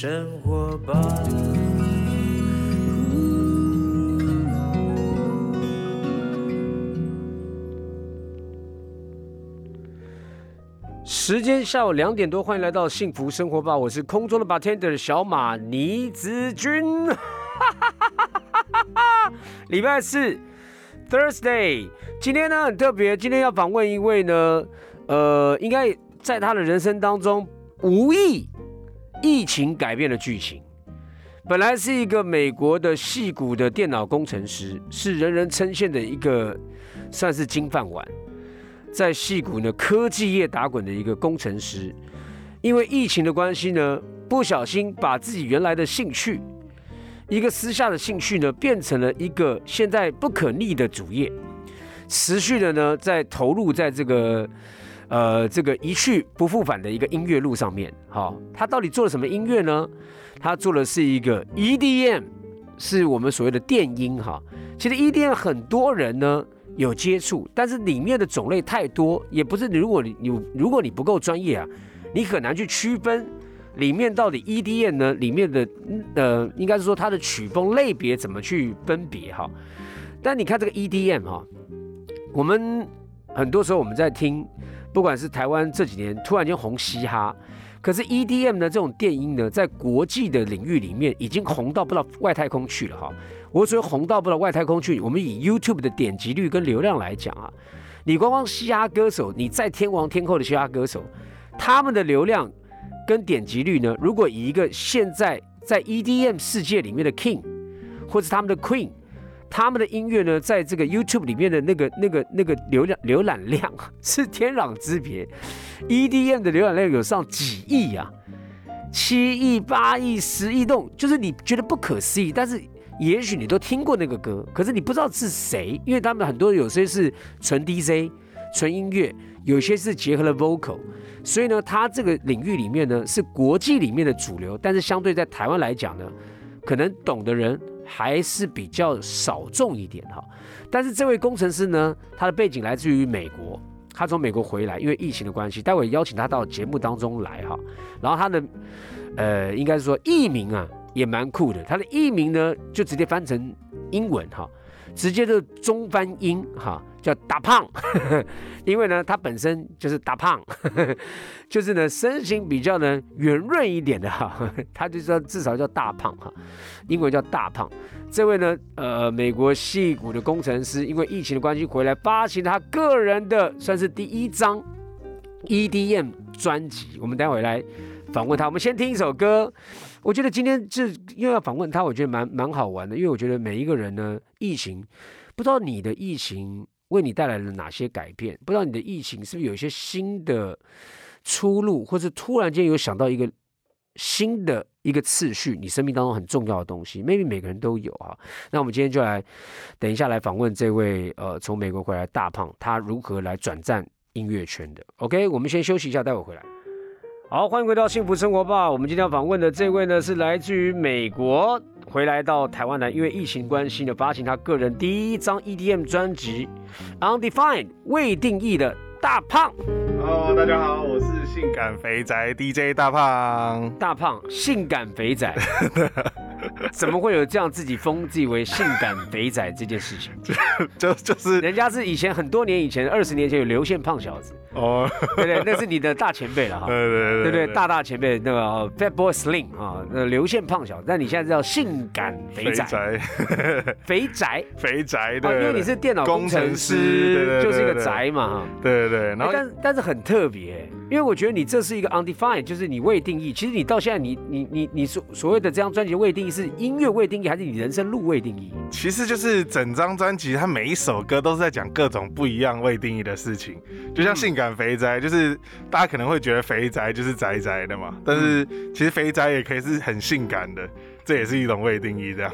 生活吧。时间下午两点多，欢迎来到幸福生活吧，我是空中的 bartender 小马倪子君。礼拜四，Thursday，今天呢很特别，今天要访问一位呢，呃，应该在他的人生当中无意疫情改变了剧情。本来是一个美国的戏骨的电脑工程师，是人人称羡的一个算是金饭碗。在戏谷呢科技业打滚的一个工程师，因为疫情的关系呢，不小心把自己原来的兴趣，一个私下的兴趣呢，变成了一个现在不可逆的主业，持续的呢在投入在这个呃这个一去不复返的一个音乐路上面。好，他到底做了什么音乐呢？他做的是一个 EDM，是我们所谓的电音哈。其实 EDM 很多人呢。有接触，但是里面的种类太多，也不是如果你你如果你不够专业啊，你很难去区分里面到底 EDM 呢里面的呃，应该是说它的曲风类别怎么去分别哈。但你看这个 EDM 哈，我们很多时候我们在听，不管是台湾这几年突然间红嘻哈。可是 EDM 呢，这种电音呢，在国际的领域里面已经红到不到外太空去了哈。我说红到不到外太空去，我们以 YouTube 的点击率跟流量来讲啊，你光光嘻哈歌手，你在天王天后的嘻哈歌手，他们的流量跟点击率呢，如果以一个现在在 EDM 世界里面的 King，或是他们的 Queen。他们的音乐呢，在这个 YouTube 里面的那个、那个、那个浏览浏览量是天壤之别，EDM 的浏览量有上几亿呀，七亿、八亿、十亿栋，就是你觉得不可思议，但是也许你都听过那个歌，可是你不知道是谁，因为他们很多有些是纯 DJ、纯音乐，有些是结合了 Vocal，所以呢，它这个领域里面呢是国际里面的主流，但是相对在台湾来讲呢，可能懂的人。还是比较少众一点哈，但是这位工程师呢，他的背景来自于美国，他从美国回来，因为疫情的关系，待会邀请他到节目当中来哈。然后他的呃，应该是说艺名啊，也蛮酷的，他的艺名呢就直接翻成英文哈，直接就中翻英哈。叫大胖，因为呢，他本身就是大胖，就是呢，身形比较呢圆润一点的哈，他就说至少叫大胖哈，英文叫大胖。这位呢，呃，美国戏骨的工程师，因为疫情的关系回来，发行他个人的算是第一张 EDM 专辑。我们待会来访问他，我们先听一首歌。我觉得今天这又要访问他，我觉得蛮蛮好玩的，因为我觉得每一个人呢，疫情不知道你的疫情。为你带来了哪些改变？不知道你的疫情是不是有一些新的出路，或者突然间有想到一个新的一个次序，你生命当中很重要的东西？maybe 每个人都有啊。那我们今天就来等一下来访问这位呃从美国回来大胖，他如何来转战音乐圈的？OK，我们先休息一下，待会回来。好，欢迎回到幸福生活吧。我们今天要访问的这位呢，是来自于美国回来到台湾来，因为疫情关系呢，发行他个人第一张 EDM 专辑《Undefined》未定义的大胖。Hello，大家好，我是性感肥宅 DJ 大胖。大胖，性感肥仔。怎么会有这样自己封自己为性感肥仔这件事情？就就是人家是以前很多年以前，二十年前有流线胖小子。哦，对对？那是你的大前辈了哈，对对对对对，大大前辈那个 Fat Boy Slim 啊，那流线胖小子，但你现在叫性感肥仔，肥宅肥宅的，因为你是电脑工程师，就是一个宅嘛，对对对，然后但但是很特别。因为我觉得你这是一个 undefined，就是你未定义。其实你到现在，你你你你所所谓的这张专辑未定义，是音乐未定义，还是你人生路未定义？其实就是整张专辑，它每一首歌都是在讲各种不一样未定义的事情。就像性感肥宅，就是大家可能会觉得肥宅就是宅宅的嘛，但是其实肥宅也可以是很性感的，这也是一种未定义这样。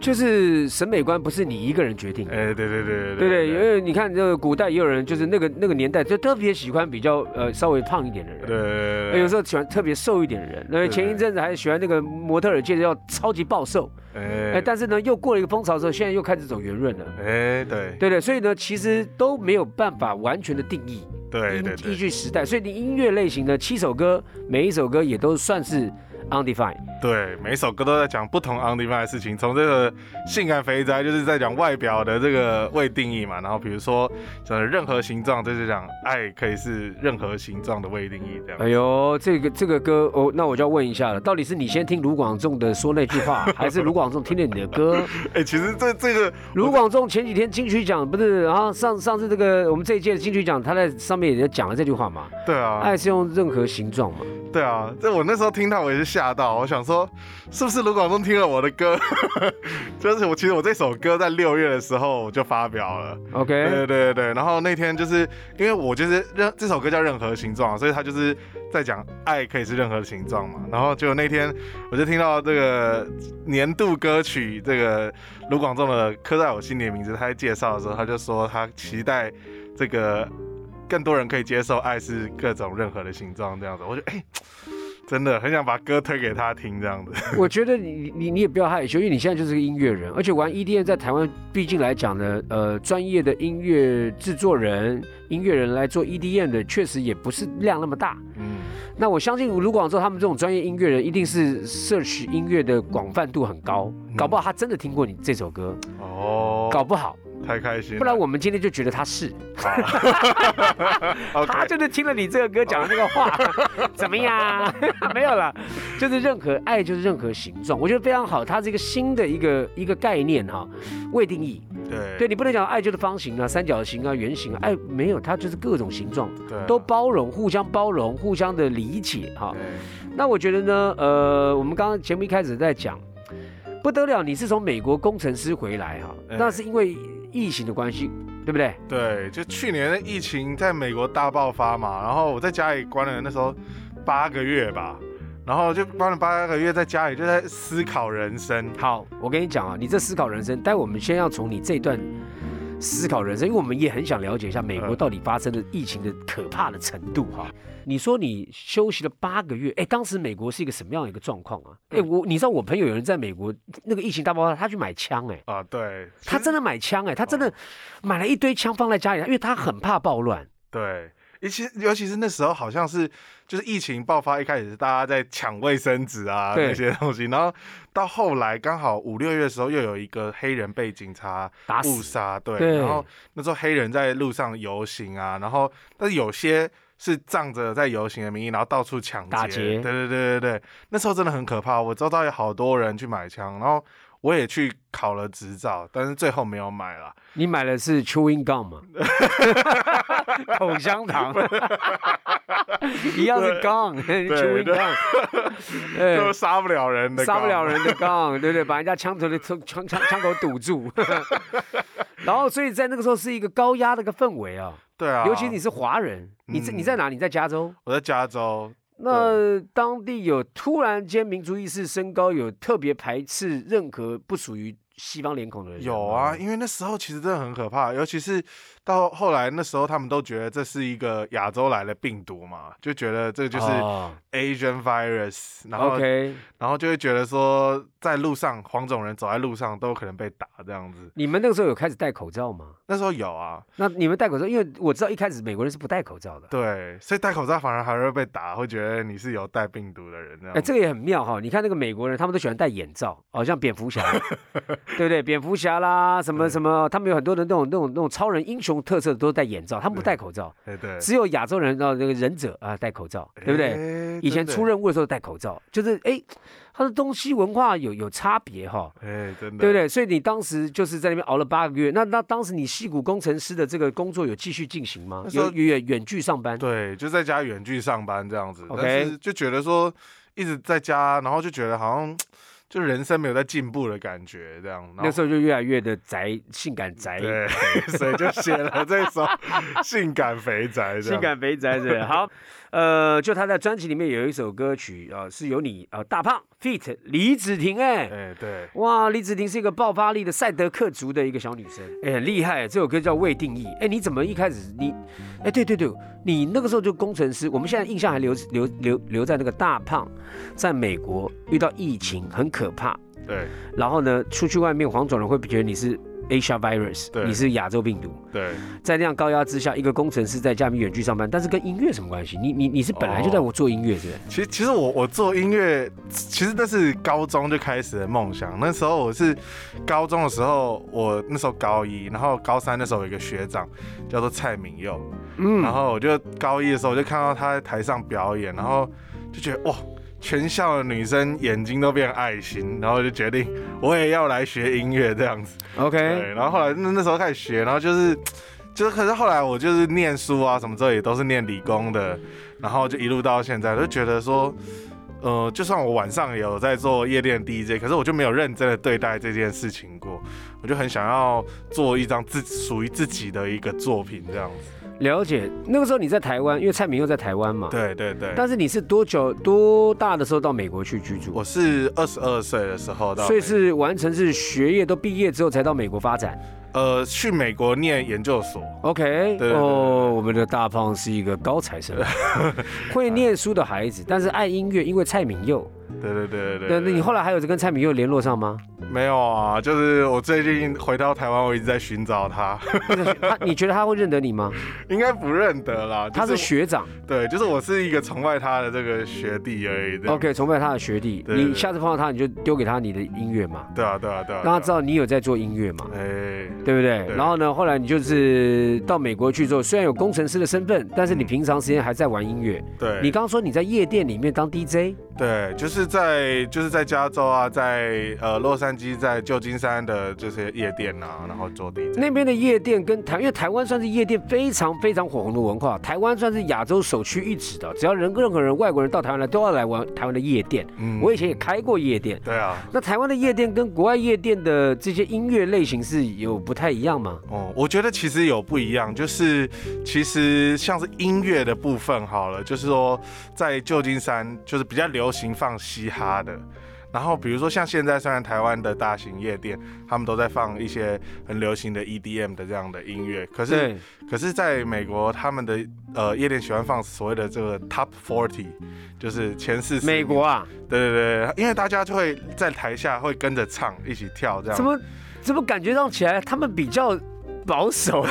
就是审美观不是你一个人决定，哎，对对对对对，因为你看这个古代也有人，就是那个那个年代就特别喜欢比较呃稍微胖一点的人，对，有时候喜欢特别瘦一点的人，那前一阵子还喜欢那个模特儿界的要超级暴瘦，哎，但是呢又过了一个风潮之后，现在又开始走圆润了，哎，对。对对，所以呢其实都没有办法完全的定义，对对，依据时代，所以你音乐类型的七首歌，每一首歌也都算是。undefined。对，每首歌都在讲不同 undefined 的事情。从这个性感肥宅，就是在讲外表的这个未定义嘛。然后比如说，讲任何形状，就是讲爱可以是任何形状的未定义这样。哎呦，这个这个歌哦，那我就要问一下了，到底是你先听卢广仲的说那句话，还是卢广仲听了你的歌？哎、其实这这个卢广仲前几天金曲奖不是，然后上上次这个我们这一届的金曲奖，他在上面也讲了这句话嘛，对啊，爱是用任何形状嘛。对啊，这我那时候听到我也是吓到，我想说是不是卢广仲听了我的歌？就是我其实我这首歌在六月的时候我就发表了。OK，对对对，然后那天就是因为我就是任这首歌叫任何形状，所以他就是在讲爱可以是任何的形状嘛。然后就那天我就听到这个年度歌曲这个卢广仲的《刻在我心里的名字》，他在介绍的时候他就说他期待这个更多人可以接受爱是各种任何的形状这样子。我就哎。真的很想把歌推给他听，这样子。我觉得你你你也不要害羞，因为你现在就是个音乐人，而且玩 EDM 在台湾毕竟来讲呢，呃，专业的音乐制作人、音乐人来做 EDM 的，确实也不是量那么大。嗯，那我相信卢广仲他们这种专业音乐人，一定是摄取音乐的广泛度很高，搞不好他真的听过你这首歌，哦，搞不好，太开心了，不然我们今天就觉得他是，他就是听了你这个歌讲的那个话，怎么样？没有了，就是任何爱就是任何形状，我觉得非常好，它是一个新的一个一个概念哈，未定义。对。对你不能讲爱就是方形啊、三角形啊、圆形啊，爱没有，它就是各种形状。对都包容，互相包容，互相的理解哈。对。那我觉得呢，呃，我们刚刚节目一开始在讲，不得了，你是从美国工程师回来哈，哎那是因为疫情的关系，对不对？对，就去年的疫情在美国大爆发嘛，然后我在家里关了那时候八个月吧，然后就关了八个月，在家里就在思考人生。好，我跟你讲啊，你这思考人生，待会我们先要从你这段思考人生，因为我们也很想了解一下美国嗯到底发生的疫情的可怕的程度哈。你说你休息了八个月，哎，当时美国是一个什么样的一个状况啊？哎，我你知道我朋友有人在美国那个疫情大爆发，他去买枪，哎，啊，对，他真的买枪，哎，他真的买了一堆枪放在家里，因为他很怕暴乱。对，尤其尤其是那时候好像是就是疫情爆发一开始是大家在抢卫生纸啊对那些东西，然后到后来刚好五六月的时候又有一个黑人被警察误杀，对，对然后那时候黑人在路上游行啊，然后但是有些。是仗着在游行的名义，然后到处抢劫，劫对对对对对，那时候真的很可怕。我周遭有好多人去买枪，然后我也去考了执照，但是最后没有买了。你买的是 chewing gum 吗？口香糖，一样是 gum，chewing gum，对就杀不了人的，杀不了。人的 gum，对不对？把人家枪头的枪枪枪枪口堵住，然后所以在那个时候是一个高压的一个氛围啊，对啊，尤其你是华人，你在嗯你在哪？你在加州。我在加州，那当地有突然间民族意识升高，有特别排斥任何不属于西方脸孔的人。有啊，因为那时候其实真的很可怕，尤其是到后来那时候他们都觉得这是一个亚洲来的病毒嘛，就觉得这个就是哦 Asian virus，、然后然后就会觉得说在路上黄种人走在路上都有可能被打这样子。你们那个时候有开始戴口罩吗？那时候有啊，那你们戴口罩，因为我知道一开始美国人是不戴口罩的。对，所以戴口罩反而还会被打，会觉得你是有带病毒的人这样。哎，这个也很妙哈！你看那个美国人，他们都喜欢戴眼罩，好像蝙蝠侠，对不对？蝙蝠侠啦，什么什么，他们有很多的那种那种那种超人英雄特色的，都是戴眼罩，他们不戴口罩，对对，只有亚洲人啊，那个忍者啊戴口罩，对不对？以前出，任务的时候戴口罩，就是哎，他的东西文化有有差别哈。哎，真的，对不对？所以你当时就是在那边熬了八个月，那那当时你戏骨工程师的这个工作有继续进行吗有远远距上班？对，就在家远距上班这样子 OK 但是就觉得说一直在家，然后就觉得好像就人生没有在进步的感觉，这样。那时候就越来越的宅，性感宅，对，所以就写了这首《性感肥宅》。性感肥宅是好，呃，就他在专辑里面有一首歌曲啊、呃是由你啊、呃大胖 feat 李子婷哎。哎，对，哇，李子婷是一个爆发力的赛德克族的一个小女生，哎，很厉害。这首歌叫《未定义》。哎，你怎么一开始你，哎，对对对，你那个时候就工程师，我们现在印象还留留留留在那个大胖，在美国遇到疫情很可怕，对，然后呢，出去外面黄种人会觉得你是 Asia virus，对你是亚洲病毒，对，在那样高压之下，一个工程师在加密远距上班，但是跟音乐什么关系？你你你是本来就在哦我做音乐是不是？其实其实我我做音乐，其实那是高中就开始的梦想。那时候我是高中的时候，我那时候高一，然后高三那时候有一个学长叫做蔡明佑，嗯然后我就高一的时候我就看到他在台上表演，然后就觉得哇。全校的女生眼睛都变爱心，然后就决定我也要来学音乐这样子。OK，对，然后后来那那时候开始学，然后就是就是，可是后来我就是念书啊什么之后也都是念理工的，然后就一路到现在，就觉得说，呃，就算我晚上有在做夜店 DJ，可是我就没有认真的对待这件事情过，我就很想要做一张自属于自己的一个作品这样子。了解。那个时候你在台湾，因为蔡明又在台湾嘛。。对对对，但是你是多久多大的时候到美国去居住？我是二十二岁的时候到，所以是完成是学业都毕业之后才到美国发展。呃去美国念研究所。OK，对对对哦，我们的大胖是一个高材生，会念书的孩子，但是爱音乐，因为蔡明佑。对对对对那对那你后来还有跟蔡明佑联络上吗？没有啊？就是我最近回到台湾，我一直在寻找他。他，你觉得他会认得你吗？应该不认得啦。就他是学长对，就是我是一个崇拜他的这个学弟而已。这样，OK，崇拜他的学弟。对对对你下次碰到他，你就丢给他你的音乐嘛，对啊，对啊，对啊。让他知道你有在做音乐嘛，哎，对不对？对然后呢，后来你就是到美国去之后，虽然有工程师的身份，但是你平常时间还在玩音乐。对，你刚刚说你在夜店里面当 DJ，对，就是在就是在加州啊，在呃洛杉矶，在旧金山的这些夜店啊，然后做 DJ。那边的夜店跟台，因为台湾算是夜店非常非常火红的文化，台湾算是亚洲首屈一指的。只要人任何人外国人到台湾来，都要来玩台湾的夜店。嗯我以前也开过夜店，对啊，那台湾的夜店跟国外夜店的这些音乐类型是有不太一样吗？哦，我觉得其实有不一样，就是其实像是音乐的部分好了，就是说在旧金山就是比较流行放嘻哈的。然后比如说像现在，虽然台湾的大型夜店，他们都在放一些很流行的 EDM 的这样的音乐，可是，可是在美国，他们的呃夜店喜欢放所谓的这个 Top Forty，就是前四十。美国啊，对对对，因为大家就会在台下会跟着唱，一起跳这样。怎么怎么感觉上起来他们比较保守？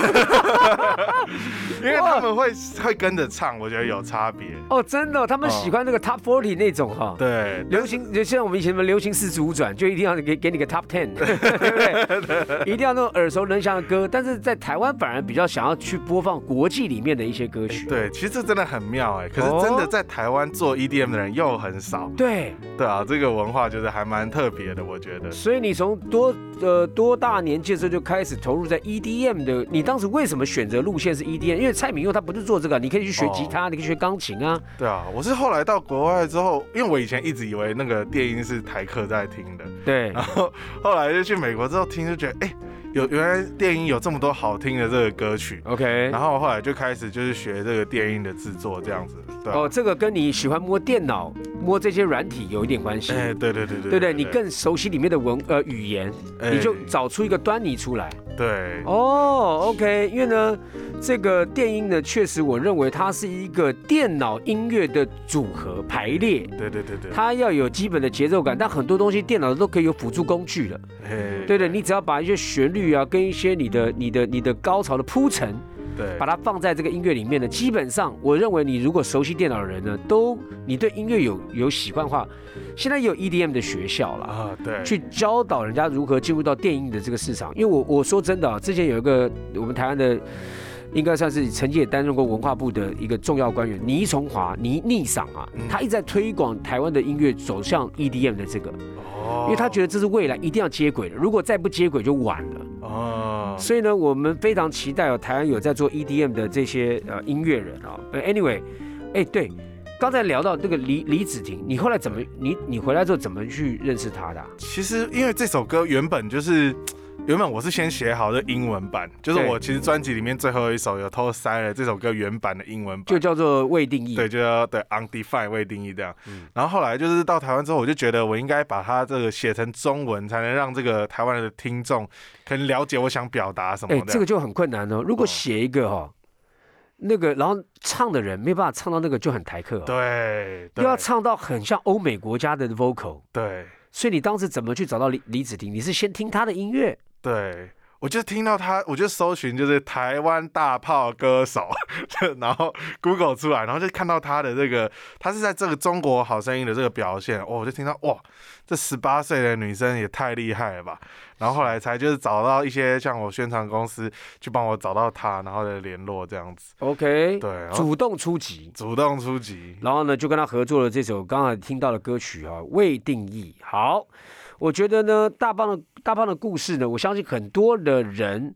因为他们会会跟着唱，我觉得有差别。哦，真的哦、他们喜欢那个 Top Forty 那种哈、对，流行就像我们以前什么流行四十五转，就一定要给给你个 Top Ten，对不对？一定要那种耳熟能详的歌。但是在台湾反而比较想要去播放国际里面的一些歌曲。对，其实这真的很妙哎。可是真的在台湾做 EDM 的人又很少。对，对啊，这个文化就是还蛮特别的，我觉得。所以你从多呃多大年纪的时候就开始投入在 EDM 的，你当时为什么选择路线是 EDM？因为蔡明佑他不是做这个，你可以去学吉他，你可以学钢琴啊。对啊，我是后来到国外之后，因为我以前一直以为那个电音是台客在听的，对然后后来就去美国之后听，就觉得哎、有原来电音有这么多好听的这个歌曲，，OK 然。后后来就开始就是学这个电音的制作这样子。哦，这个跟你喜欢摸电脑、摸这些软体有一点关系。哎、对对对对对不对？你更熟悉里面的文呃语言，哎你就找出一个端倪出来。对哦，OK，因为呢，这个电音呢，确实我认为它是一个电脑音乐的组合排列，对对对对，它要有基本的节奏感，但很多东西电脑都可以有辅助工具了。哎对对，你只要把一些旋律啊，跟一些你的、你的、你的高潮的铺陈，对把它放在这个音乐里面呢，基本上我认为你如果熟悉电脑的人呢，都你对音乐有有喜欢的话，现在也有 EDM 的学校了。啊对，去教导人家如何进入到电音的这个市场。因为我我说真的啊，之前有一个我们台湾的，应该算是曾经也担任过文化部的一个重要官员倪崇华倪逆赏啊嗯，他一直在推广台湾的音乐走向 EDM 的这个，哦因为他觉得这是未来一定要接轨的，如果再不接轨就晚了。哦，所以呢，我们非常期待哦，台湾有在做 EDM 的这些呃音乐人啊。呃，anyway，哎，对，刚才聊到这个李李子婷，你后来怎么你你回来之后怎么去认识他的啊、其实因为这首歌原本就是。原本我是先写好的英文版，就是我其实专辑里面最后一首有偷塞了这首歌原版的英文版，就叫做未定义。对，就叫对 undefined 未定义这样。嗯然后后来就是到台湾之后，我就觉得我应该把它这个写成中文，才能让这个台湾的听众可能了解我想表达什么哎、的。这个就很困难哦。如果哦写一个哈、那个然后唱的人没办法唱到那个就很台客、哦，对，对又要唱到很像欧美国家的 vocal，对所以你当时怎么去找到李李子婷？你是先听她的音乐，对，我就听到他，我就搜寻就是台湾大炮歌手，然后 Google 出来，然后就看到他的这个，他是在这个中国好声音的这个表现，哦，我就听到哇，这十八岁的女生也太厉害了吧！然后后来才就是找到一些像我宣传公司去帮我找到他，然后的联络这样子，OK，对，主动出击，主动出击，然后呢就跟他合作了这首刚才听到的歌曲啊，未定义。好，我觉得呢，大棒的大胖的故事呢，我相信很多的人。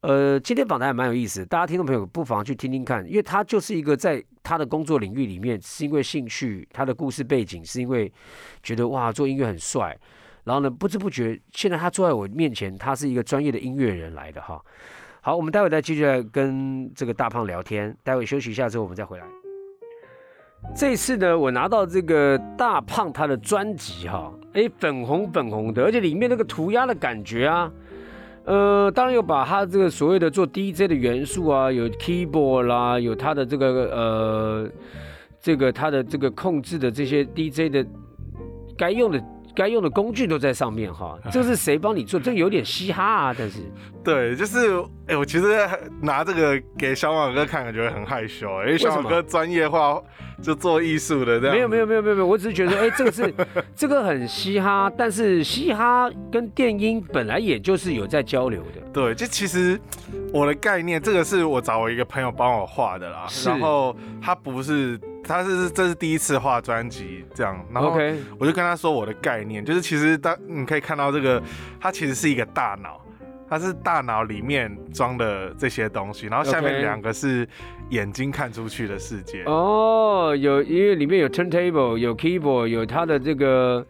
呃，今天访谈还蛮有意思，大家听众朋友不妨去听听看，因为他就是一个在他的工作领域里面，是因为兴趣，他的故事背景是因为觉得哇做音乐很帅，然后呢不知不觉现在他坐在我面前，他是一个专业的音乐人来的哈。好，我们待会再继续来跟这个大胖聊天，待会休息一下之后我们再回来。这次呢，我拿到这个大胖他的专辑哈，哎，粉红粉红的，而且里面那个涂鸦的感觉啊，呃，当然有把他这个所谓的做 DJ 的元素啊，有 keyboard 啦，有他的这个呃，这个他的这个控制的这些 DJ 的该用的该用的工具都在上面哈。这是谁帮你做？这个有点嘻哈啊，但是对，就是哎、我其实拿这个给小马哥看，感觉很害羞，因为为什么小马哥专业化就做艺术的这样，没有没有没有没有没有，我只是觉得，哎，这个是 这个很嘻哈，但是嘻哈跟电音本来也就是有在交流的。对，就其实我的概念，这个是我找我一个朋友帮我画的啦。然后他不是，他是这是第一次画专辑这样，然后我就跟他说我的概念，就是其实当你可以看到这个，它其实是一个大脑。它是大脑里面装的这些东西，然后下面两个是眼睛看出去的世界。哦，有因为里面有 turntable，有 keyboard，有它的这个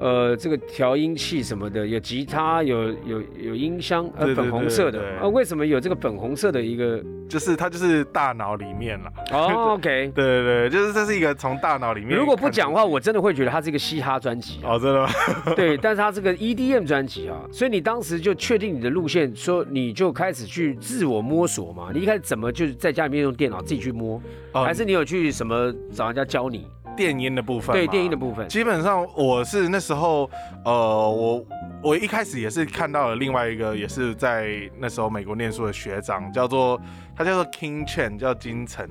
呃这个调音器什么的，有吉他，有有有音箱，呃对对粉红色的啊，为什么有这个粉红色的一个？就是它就是大脑里面了。哦，OK，对对对，就是这是一个从大脑里面。如果不讲话，我真的会觉得它是一个嘻哈专辑啊。哦，真的吗？对，但是它是个 EDM 专辑啊，所以你当时就确定你的路线，说你就开始去自我摸索嘛。你一开始怎么就是在家里面用电脑自己去摸，哦还是你有去什么找人家教你？电音的部分？对，电音的部分。基本上我是那时候，呃，我我一开始也是看到了另外一个，也是在那时候美国念书的学长，叫做他叫做 King Chen，叫金城。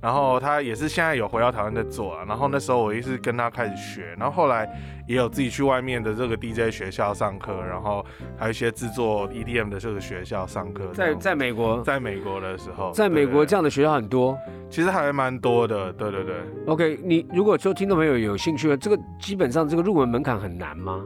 然后他也是现在有回到台湾在做啊，然后那时候我也是跟他开始学，然后后来也有自己去外面的这个 DJ 学校上课，然后还有一些制作 EDM 的这个学校上课。在在美国，在美国的时候，在美国这样样的学校很多。其实还蛮多的，对对对。OK，你如果说听众朋友有兴趣，这个基本上这个入门门槛很难吗？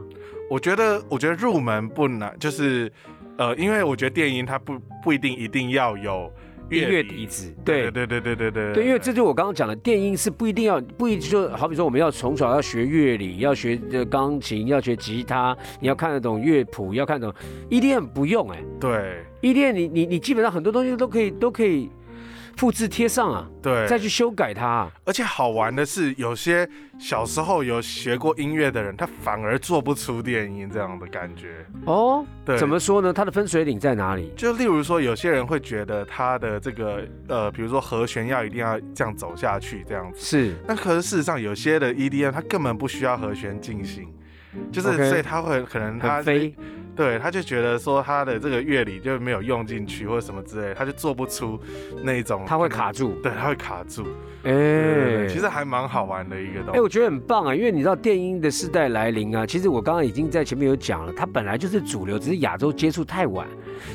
我觉得，我觉得入门不难，就是，呃，因为我觉得电音它不不一定一定要有音乐底子，对对对对对对对，因为这就我刚刚讲的，电音是不一定要不一就好比说我们要从小要学乐理，要学钢琴，要学吉他，你要看得懂乐谱，要看懂 EDM 不用哎、对，EDM 你你你基本上很多东西都可以都可以。复制贴上啊，对，再去修改它、啊。而且好玩的是，有些小时候有学过音乐的人，他反而做不出电音这样的感觉。哦，对，怎么说呢？它的分水岭在哪里？就例如说，有些人会觉得他的这个呃，比如说和弦要一定要这样走下去这样子。是那可是事实上，有些的 EDM 它根本不需要和弦进行，就是所以他会可能他很飞，对，他就觉得说他的这个乐理就没有用进去或者什么之类，他就做不出那一种，他会卡住。对，他会卡住。哎、其实还蛮好玩的一个东西哎、西。我觉得很棒啊，因为你知道电音的时代来临啊，其实我刚刚已经在前面有讲了，它本来就是主流，只是亚洲接触太晚。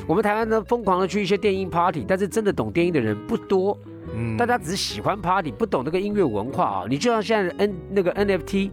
我们台湾呢疯狂的去一些电音 party，但是真的懂电音的人不多，嗯大家只是喜欢 party，不懂那个音乐文化啊。你就像现在的 N 那个 NFT。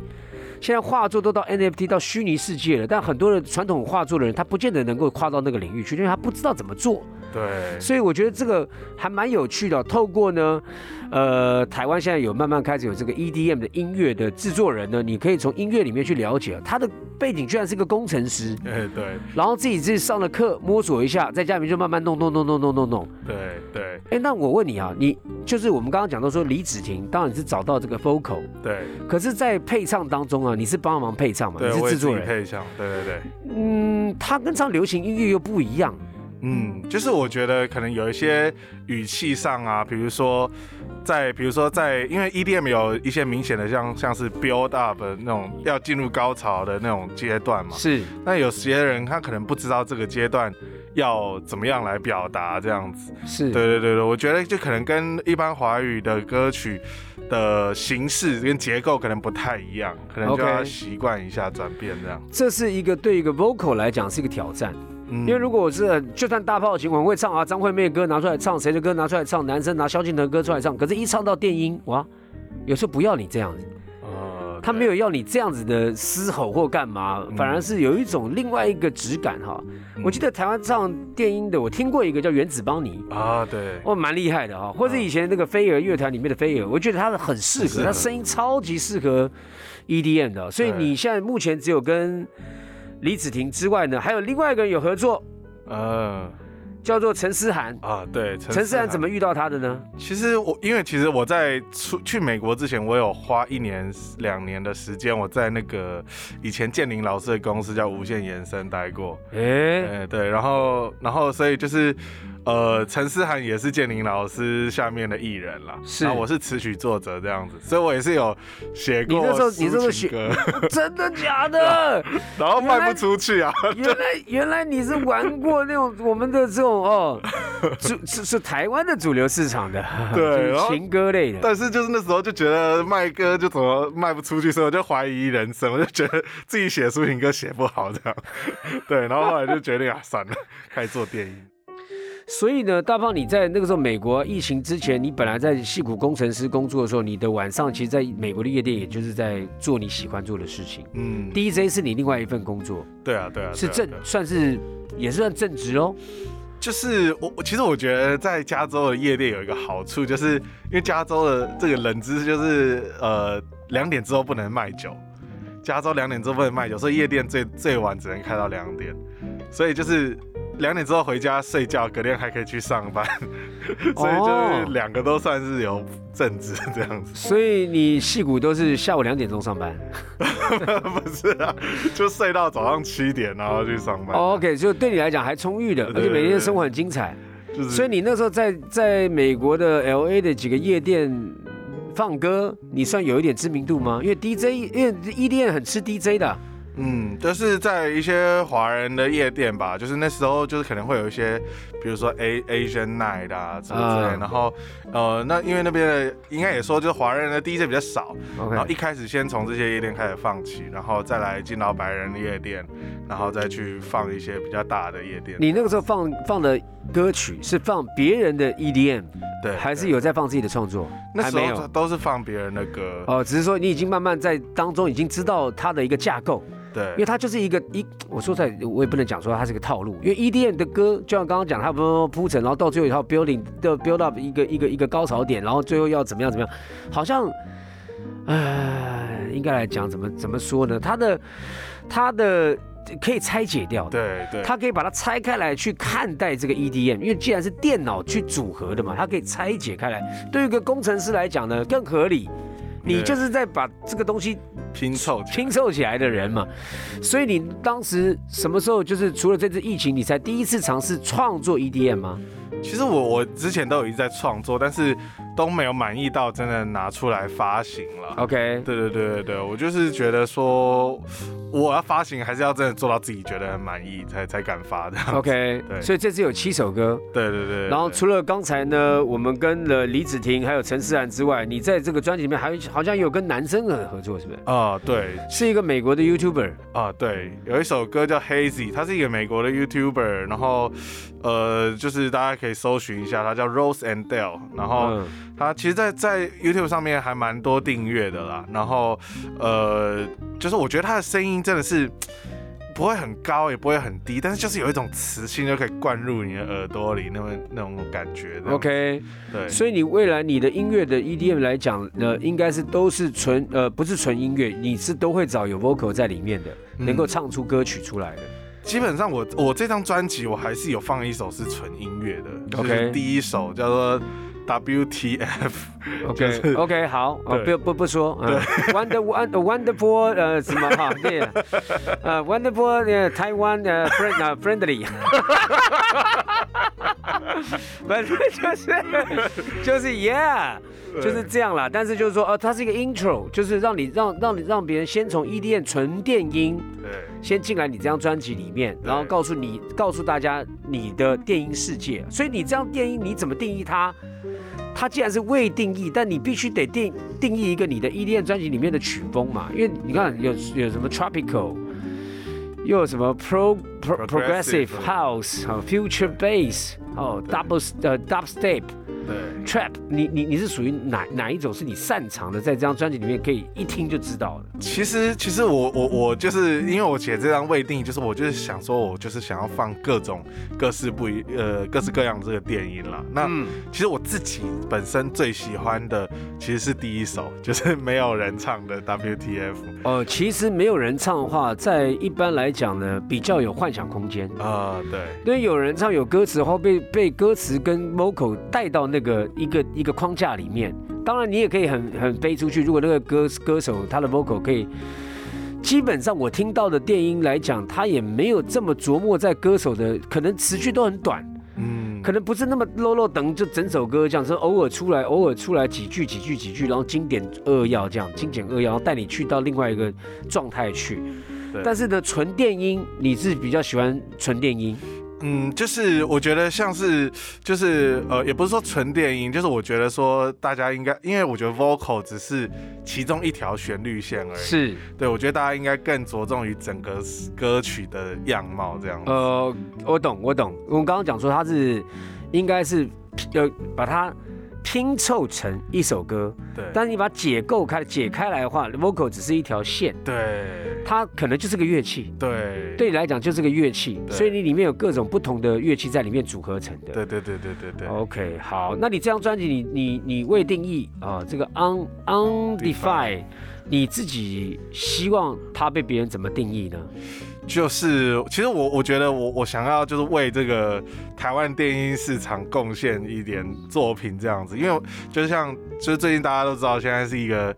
现在画作都到 NFT 到虚拟世界了，但很多的传统画作的人，他不见得能够跨到那个领域去，因为他不知道怎么做。对，所以我觉得这个还蛮有趣的哦、透过呢，呃，台湾现在有慢慢开始有这个 EDM 的音乐的制作人呢，你可以从音乐里面去了解他的背景，居然是个工程师，哎对然后自己自己上了课摸索一下，在家里面就慢慢弄弄弄弄弄弄弄。对对哎，那我问你啊，你就是我们刚刚讲到说李芷婷，当然你是找到这个 vocal，对可是，在配唱当中啊，你是帮忙配唱嘛？你是制作人。配唱，对对对。嗯，他跟唱流行音乐又不一样。嗯，就是我觉得可能有一些语气上啊，比如说在，比如说在，因为 EDM 有一些明显的像像是 build up 的那种要进入高潮的那种阶段嘛。是那有些人他可能不知道这个阶段要怎么样来表达这样子。是，对对对对，我觉得就可能跟一般华语的歌曲的形式跟结构可能不太一样，可能就要习惯一下转变这样。这是一个对一个 vocal 来讲是一个挑战，嗯。因为如果我是就算大炮情，我很会唱啊，张惠妹的歌拿出来唱，谁的歌拿出来唱，男生拿萧敬腾的歌出来唱，可是一唱到电音，哇，有时候不要你这样子，呃他没有要你这样子的嘶吼或干嘛，反而是有一种另外一个质感哈。嗯。我记得台湾唱电音的，我听过一个叫原子邦尼。啊，对，哦，蛮厉害的哈，或者以前那个飞儿乐团里面的飞儿，我觉得他很适合，很适合他声音超级适合 EDM 的，所以你现在目前只有跟李子婷之外呢，还有另外一个人有合作，呃叫做陈思涵。啊，对，陈思涵怎么？遇到他的呢？其实我因为其实我在出去美国之前，我有花一年两年的时间，我在那个以前建林老师的公司叫无限延伸待过。哎，哎，对，然后然后所以就是。呃，陈思涵也是建宁老师下面的艺人啦，是我是词曲作者这样子，所以我也是有写过你那时候你那时候写歌，真的假的？然后卖不出去啊，原来原来你是玩过那种我们的这种哦，主是是台湾的主流市场的，对情歌类的。但是就是那时候就觉得卖歌就怎么卖不出去，所以我就怀疑人生，我就觉得自己写抒情歌写不好这样，对，然后后来就决定啊，算了，开始做电影。所以呢，大胖，你在那个时候美国疫情之前，你本来在戏骨工程师工作的时候，你的晚上其实在美国的夜店，也就是在做你喜欢做的事情。嗯，DJ 是你另外一份工作，对啊，对啊，是正算是也是算正职哦。就是我，我其实我觉得在加州的夜店有一个好处，就是因为加州的这个冷知识就是呃两点之后不能卖酒，加州两点之后不能卖酒，所以夜店最最晚只能开到两点，所以就是两点之后回家睡觉，隔天还可以去上班，所以就是两个都算是有正职这样子，所以你戏骨都是下午两点钟上班。不是啊，就睡到早上七点，然后去上班。哦 OK，就对你来讲还充裕的，而且每天生活很精彩。就是所以你那时候在在美国的 LA 的几个夜店放歌，你算有一点知名度吗？因为 DJ，因为 EDM 很吃 DJ 的。嗯，就是在一些华人的夜店吧，就是那时候就是可能会有一些，比如说 A Asian Night 啊什么之类然后呃，那因为那边的应该也说，就是华人的 DJ 比较少，然后一开始先从这些夜店开始放起，然后再来进到白人的夜店，然后再去放一些比较大的夜店。你那个时候放放的歌曲是放别人的 EDM，对，还是有在放自己的创作？那时。候都是放别人的歌，哦，只是说你已经慢慢在当中已经知道它的一个架构，因为对，它就是一个一，我说在我也不能讲说它是个套路，因为 EDM 的歌就像刚刚讲，它不铺陈，然后到最后一套 building 的 build up 一个一个一个高潮点，然后最后要怎么样怎么样，好像，呃，应该来讲怎么怎么说呢？它的它的可以拆解掉的。对对，它可以把它拆开来去看待这个 EDM，因为既然是电脑去组合的嘛，它可以拆解开来。对于一个工程师来讲呢，更合理。你就是在把这个东西拼凑起来。拼凑起来的人嘛，所以你当时什么时候就是除了这次疫情，你才第一次尝试创作 EDM 吗？其实我我之前都有一直在创作，但是都没有满意到真的拿出来发行了。OK，对对对对对，我就是觉得说，我要发行还是要真的做到自己觉得很满意才才敢发的。OK，对所以这次有七首歌，对对对，对然后除了刚才呢，我们跟了李子婷还有陈思涵之外，你在这个专辑里面还有好像有跟男生的合作，是不是？啊、对是一个美国的 YouTuber，啊、对，有一首歌叫 Hazy，他是一个美国的 YouTuber，然后呃，就是大家可以搜寻一下，他叫 Rose and Dale，然后。嗯，他其实在，在 YouTube 上面还蛮多订阅的啦。然后，呃，就是我觉得他的声音真的是不会很高，也不会很低，但是就是有一种磁性，就可以灌入你的耳朵里，那种那种感觉。OK，对，所以你未来你的音乐的 EDM 来讲呢，应该是都是纯呃不是纯音乐，你是都会找有 vocal 在里面的，嗯能够唱出歌曲出来的。基本上我我这张专辑我还是有放一首是纯音乐的 OK 就是第一首叫做 WTF。OK OK 好，不不不说，嗯，Wonder Wonderful 呃什么哈 对，呃 Wonderful 呃台湾呃 friend 呃 friendly，反正就是就是 yeah，就是这样啦。但是就是说，呃，它是一个 intro，就是让你让让你让别人先从 EDM 纯电音对先进来你这张专辑里面，然后告诉你告诉大家你的电音世界。所以你这样电音你怎么定义它？它既然是未定义，但你必须得定定义一个你的 EDM 专辑里面的曲风嘛。因为你看有有什么 tropical，又有什么 pro pro progressive Progressive house，哦 future bass，哦 double 呃 dubstep。对。trap，你你你是属于哪哪一种是你擅长的，在这张专辑里面可以一听就知道的。其实，其实我我我就是因为我写这张未定，就是我就是想说，我就是想要放各种各式不一呃各式各样的这个电音啦。那、嗯其实我自己本身最喜欢的其实是第一首，就是没有人唱的 WTF。呃，其实没有人唱的话，在一般来讲呢，比较有幻想空间。啊、对因为有人唱有歌词的话，被被歌词跟 vocal 带到那个一个一个框架里面。当然，你也可以很很飞出去。如果那个歌歌手他的 vocal 可以，基本上我听到的电音来讲，他也没有这么琢磨在歌手的，可能词句都很短。嗯，可能不是那么 low low 等，就整首歌这样，是偶尔出来，偶尔出来几句几句几句，然后经典扼要这样，精简扼要，然后带你去到另外一个状态去。但是呢，纯电音你是比较喜欢纯电音，嗯，就是我觉得像是就是呃，也不是说纯电音，就是我觉得说大家应该，因为我觉得 vocal 只是其中一条旋律线而已。是对，我觉得大家应该更着重于整个歌曲的样貌这样子。呃，我懂我懂，我们刚刚讲说它是应该是要把它拼凑成一首歌，对，但是你把它解构开解开来的话，vocal 只是一条线，对。它可能就是个乐器。对。对你来讲就是个乐器，所以你里面有各种不同的乐器在里面组合成的。对对对对对对。OK，好，那你这张专辑你你你未定义啊、这个 un undefined，你自己希望它被别人怎么定义呢？就是，其实我我觉得我我想要就是为这个台湾电音市场贡献一点作品这样子，因为就像就是最近大家都知道现在是一个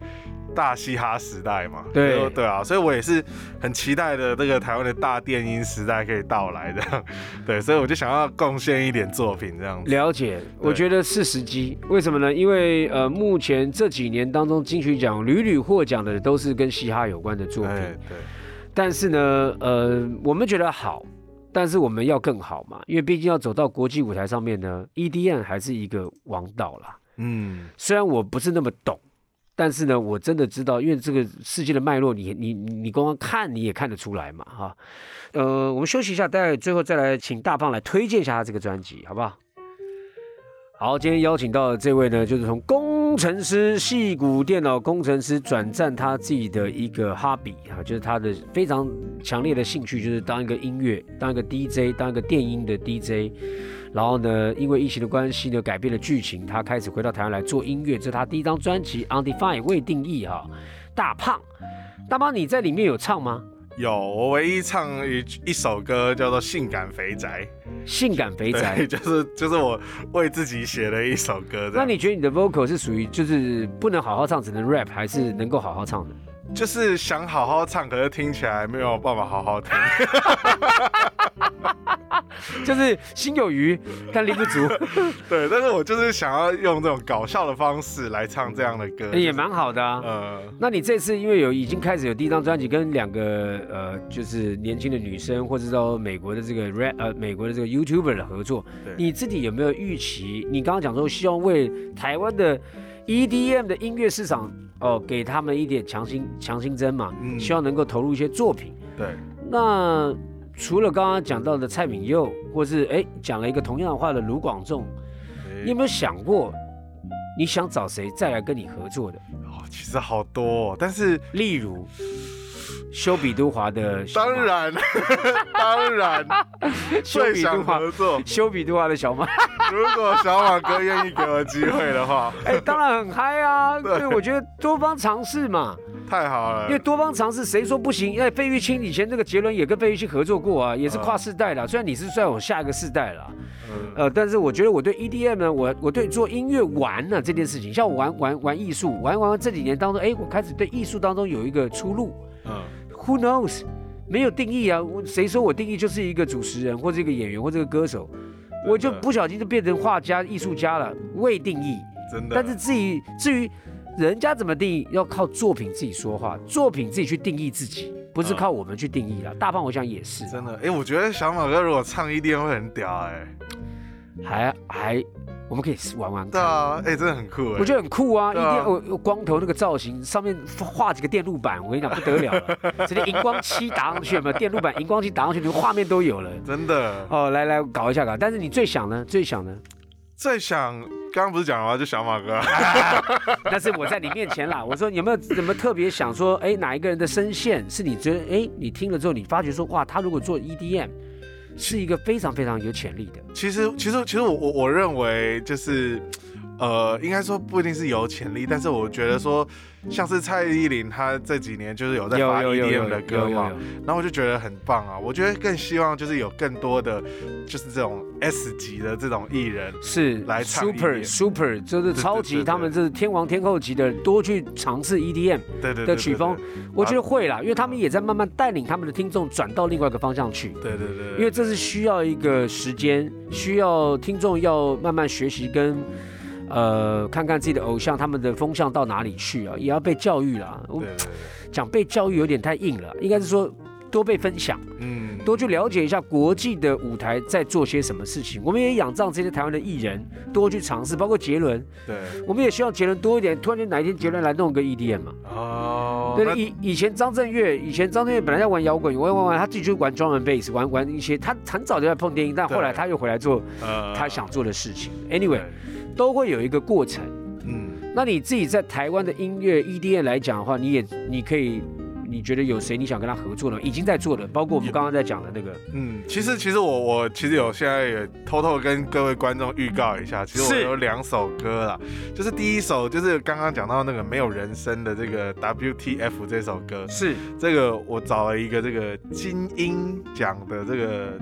大嘻哈时代嘛，对对啊，所以我也是很期待的这个台湾的大电音时代可以到来的，对，所以我就想要贡献一点作品这样子，了解，我觉得是时机。为什么呢？因为呃，目前这几年当中，金曲奖屡屡获奖的都是跟嘻哈有关的作品。对对但是呢，呃，我们觉得好，但是我们要更好嘛，因为毕竟要走到国际舞台上面呢，EDM 还是一个王道啦。嗯，虽然我不是那么懂，但是呢，我真的知道，因为这个世界的脉络你，你你你光光看你也看得出来嘛，哈。呃，我们休息一下，待会最后再来请大胖来推荐一下他这个专辑，好不好？好，今天邀请到的这位呢，就是从工程师、戏骨电脑工程师转战他自己的一个哈比啊，就是他的非常强烈的兴趣，就是当一个音乐、当一个 DJ、当一个电音的 DJ。然后呢，因为疫情的关系呢，改变了剧情，他开始回到台湾来做音乐，这是他第一张专辑《Undefined》未定义哈。大胖，大胖你在里面有唱吗？有我唯一唱一一首歌叫做《性感肥宅》，性感肥，宅。就是就是我为自己写的一首歌，那你觉得你的 vocal 是属于就是不能好好唱，只能 rap，还是能够好好唱的？就是想好好唱，可是听起来没有办法好好听。就是心有余，但力不足，对，但是我就是想要用这种搞笑的方式来唱这样的歌，也蛮好的啊。呃，那你这次因为有已经开始有第一张专辑，跟两个呃就是年轻的女生，或者到美国的这个 rap 呃美国的这个 YouTuber 的合作，你自己有没有预期？你刚刚讲说希望为台湾的 EDM 的音乐市场哦给他们一点强心强心针嘛，嗯希望能够投入一些作品。对，那除了刚刚讲到的蔡敏佑，或是哎讲了一个同样的话的卢广仲，你有没有想过你想找谁再来跟你合作的？哦，其实好多、哦，但是例如修比都华的当，然，当然，修最想比都华，合作。修比都华的小马，如果小马哥愿意给我机会的话，哎，当然很嗨啊！对对，我觉得多方尝试嘛，太好了因为。多方尝试，谁说不行？哎，费玉清以前那个杰伦也跟费玉清合作过啊，也是跨世代的啊。虽然你是算我下一个世代了呃，但是我觉得我对 EDM 呢，我我对做音乐玩呢这件事情，像我玩玩玩艺术，玩玩这几年当中，哎，我开始对艺术当中有一个出路。嗯，Who knows？没有定义啊，我谁说我定义就是一个主持人或者一个演员或这个歌手？我就不小心就变成画家、艺术家了，未定义。真的。但是至于至于人家怎么定义，要靠作品自己说话，作品自己去定义自己，不是嗯靠我们去定义了。大胖我想也是，真的，哎、我觉得小马哥如果唱一定会很屌、哎，还还我们可以玩玩看。对啊，哎、真的很酷、哎，我觉得很酷啊！一定我我光头那个造型，上面画几个电路板，我跟你讲不得了了，直接荧光漆打上去，有没有？电路板荧光漆打上去，连画面都有了。真的哦，来来搞一下搞，但是你最想呢？最想呢？最想，刚刚不是讲了吗？就小马哥，但是我在你面前啦。我说有没有什么特别想说，哎，哪一个人的声线是你觉得，哎，你听了之后你发觉说，哇，他如果做 EDM，是一个非常非常有潜力的。其实，其实，其实我我我认为就是，呃，应该说不一定是有潜力，但是我觉得说，像是蔡依林，她这几年就是有在发 EDM 的歌嘛，然后我就觉得很棒啊。我觉得更希望就是有更多的，就是这种 S 级的这种艺人，是来唱 super super，就是超级，他们这是天王天后级的，多去尝试 EDM 对对对的曲风，我觉得会啦，因为他们也在慢慢带领他们的听众转到另外一个方向去。对对对对，因为这是需要一个时间，需要听众要慢慢学习跟。呃，看看自己的偶像他们的风向到哪里去啊，也要被教育啦。我讲被教育有点太硬了，应该是说多被分享，嗯，多去了解一下国际的舞台在做些什么事情。我们也仰仗这些台湾的艺人多去尝试，包括杰伦，对，我们也希望杰伦多一点。突然间哪一天杰伦来弄个 EDM 嘛？哦，对以以前张震岳，以前张震岳本来在玩摇滚，玩玩玩，他自己就玩 drum and bass，玩玩一些，他很早就在碰电音，但后来他又回来做呃他想做的事情。Anyway，对都会有一个过程。嗯，那你自己在台湾的音乐 EDM 来讲的话，你也你可以，你觉得有谁你想跟他合作呢？已经在做的，包括我们刚刚在讲的那个，嗯，其实其实我我其实有现在也偷偷跟各位观众预告一下，其实我是有两首歌啦，就是第一首就是刚刚讲到那个没有人声的这个 WTF 这首歌，是。这个我找了一个这个金鹰奖的这个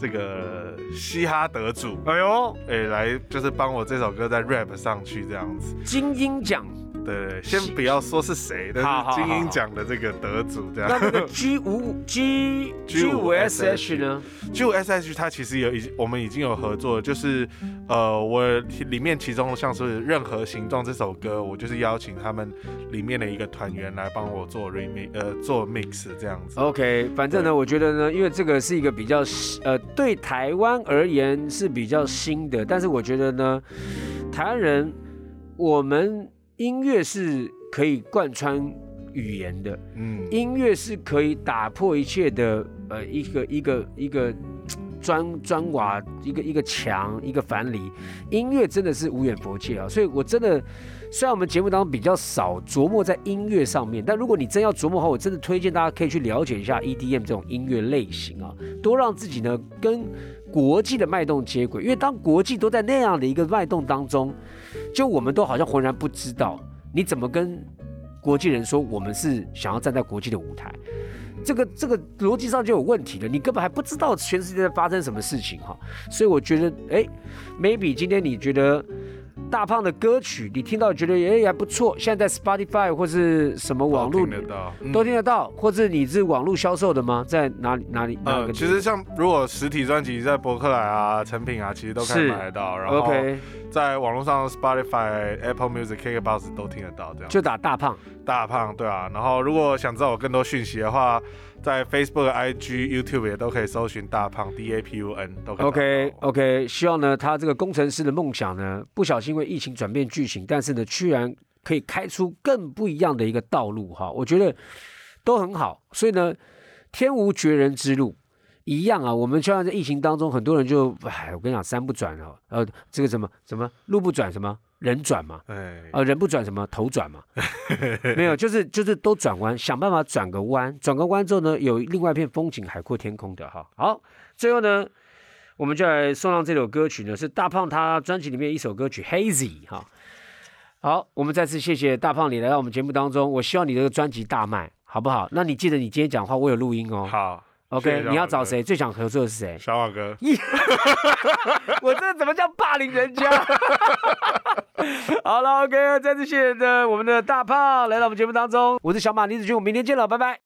这个嘻哈得主，哎呦，哎、来就是帮我这首歌再 rap 上去这样子。金鹰奖，对先不要说是谁，但是金鹰奖的这个得主这样。那那个 G 五 G G 五 SH 呢？？G 五 S H 它其实有已经我们已经有合作，就是呃我里面其中像是任何形状这首歌，我就是邀请他们里面的一个团员来帮我做 remix 呃做 mix 这样子。OK，反正呢，我觉得呢，因为这个是一个比较呃，对台湾而言是比较新的，但是我觉得呢，台湾人我们音乐是可以贯穿语言的，嗯，音乐是可以打破一切的呃一个一个一个嘖砖砖瓦一个一个墙一个樊篱，音乐真的是无远佛界啊！所以我真的虽然我们节目当中比较少琢磨在音乐上面，但如果你真要琢磨的话，我真的推荐大家可以去了解一下 EDM 这种音乐类型啊，多让自己呢跟国际的脉动接轨，因为当国际都在那样的一个脉动当中，就我们都好像浑然不知道，你怎么跟国际人说我们是想要站在国际的舞台？这个这个逻辑上就有问题了，你根本还不知道全世界在发生什么事情哈，所以我觉得，哎，maybe 今天你觉得大胖的歌曲你听到觉得哎还不错，现在在 Spotify 或是什么网络都听得到，嗯都听得到，或者你是网络销售的吗？在哪里哪里哪呃，其实像如果实体专辑在博客来啊、成品啊，其实都可以买得到。然后在网络上 Spotify、Apple Music、KKBox 都听得到。这样就打大胖。大胖对啊。然后如果想知道我更多讯息的话，在 Facebook、IG、YouTube 也都可以搜寻大胖 D A P U N 都可以。OK OK，希望呢，他这个工程师的梦想呢，不小心因为疫情转变剧情，但是呢，居然可以开出更不一样的一个道路哈，我觉得都很好。所以呢，天无绝人之路。一样啊，我们就像在疫情当中，很多人就，哎，我跟你讲，山不转哦，呃，这个什么什么路不转什么人转嘛，哎，啊，人不转什么头转嘛，没有，就是就是都转弯，想办法转个弯，转个弯之后呢，有另外一片风景，海阔天空的哈。好，最后呢，我们就来送上这首歌曲呢，是大胖他专辑里面一首歌曲《Hazy》哈。好，我们再次谢谢大胖你来到我们节目当中，我希望你这个专辑大卖，好不好？那你记得你今天讲话，我有录音哦。好谢，OK，谢你要找谁？最想合作的是谁？小马哥，我这怎么叫霸凌人家？好了，OK，再次谢谢的我们的大胖来到我们节目当中，我是小马李子君，我们明天见了，拜拜。